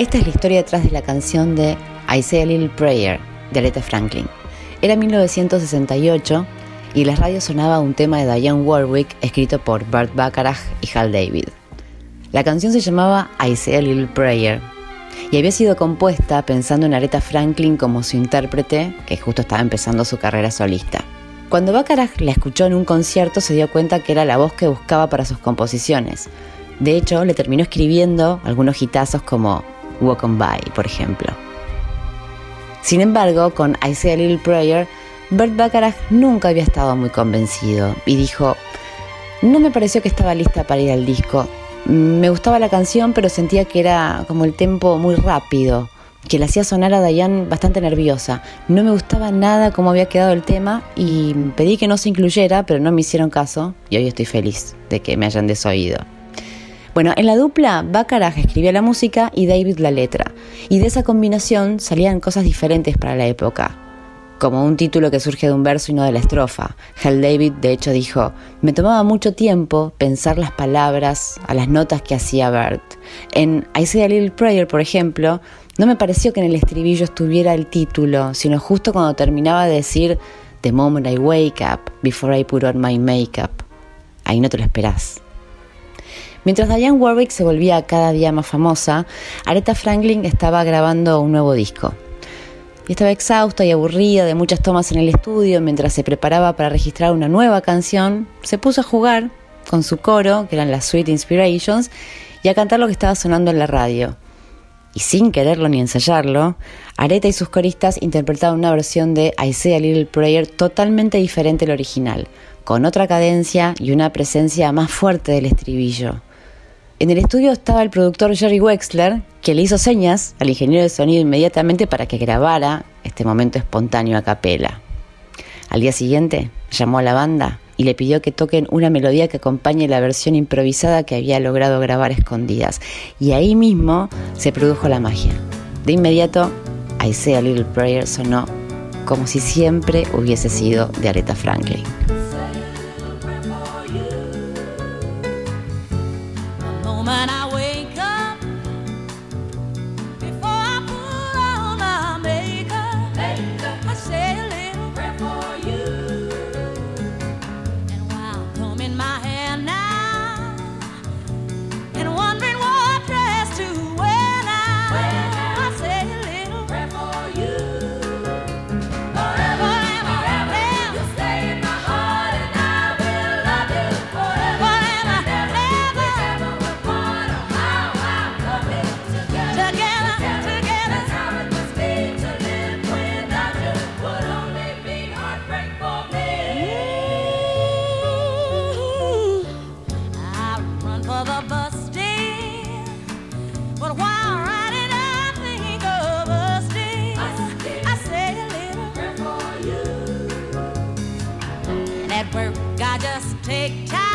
Esta es la historia detrás de la canción de I Say a Little Prayer de Aretha Franklin. Era 1968 y en las radios sonaba un tema de Diane Warwick escrito por Burt Bacharach y Hal David. La canción se llamaba I Say a Little Prayer y había sido compuesta pensando en Aretha Franklin como su intérprete, que justo estaba empezando su carrera solista. Cuando Bacharach la escuchó en un concierto se dio cuenta que era la voz que buscaba para sus composiciones. De hecho, le terminó escribiendo algunos hitazos como Walk on By, por ejemplo. Sin embargo, con I Say a Little Prayer, Bert Bacharach nunca había estado muy convencido y dijo, no me pareció que estaba lista para ir al disco. Me gustaba la canción, pero sentía que era como el tempo muy rápido, que le hacía sonar a Diane bastante nerviosa. No me gustaba nada cómo había quedado el tema y pedí que no se incluyera, pero no me hicieron caso y hoy estoy feliz de que me hayan desoído. Bueno, en la dupla, Bacharach escribía la música y David la letra, y de esa combinación salían cosas diferentes para la época, como un título que surge de un verso y no de la estrofa. Hal David, de hecho, dijo: Me tomaba mucho tiempo pensar las palabras a las notas que hacía Bert. En I Say a Little Prayer, por ejemplo, no me pareció que en el estribillo estuviera el título, sino justo cuando terminaba de decir The moment I wake up, before I put on my makeup. Ahí no te lo esperás. Mientras Diane Warwick se volvía cada día más famosa, Aretha Franklin estaba grabando un nuevo disco. Y estaba exhausta y aburrida de muchas tomas en el estudio mientras se preparaba para registrar una nueva canción, se puso a jugar con su coro, que eran las Sweet Inspirations, y a cantar lo que estaba sonando en la radio. Y sin quererlo ni ensayarlo, Aretha y sus coristas interpretaron una versión de I Say a Little Prayer totalmente diferente al original, con otra cadencia y una presencia más fuerte del estribillo. En el estudio estaba el productor Jerry Wexler, que le hizo señas al ingeniero de sonido inmediatamente para que grabara este momento espontáneo a capela. Al día siguiente llamó a la banda y le pidió que toquen una melodía que acompañe la versión improvisada que había logrado grabar escondidas. Y ahí mismo se produjo la magia. De inmediato, I Say a Little Prayer sonó como si siempre hubiese sido de Aretha Franklin. but I for the bus day. But while riding, I think of us day. I say a little prayer for you. And at work, I just take time.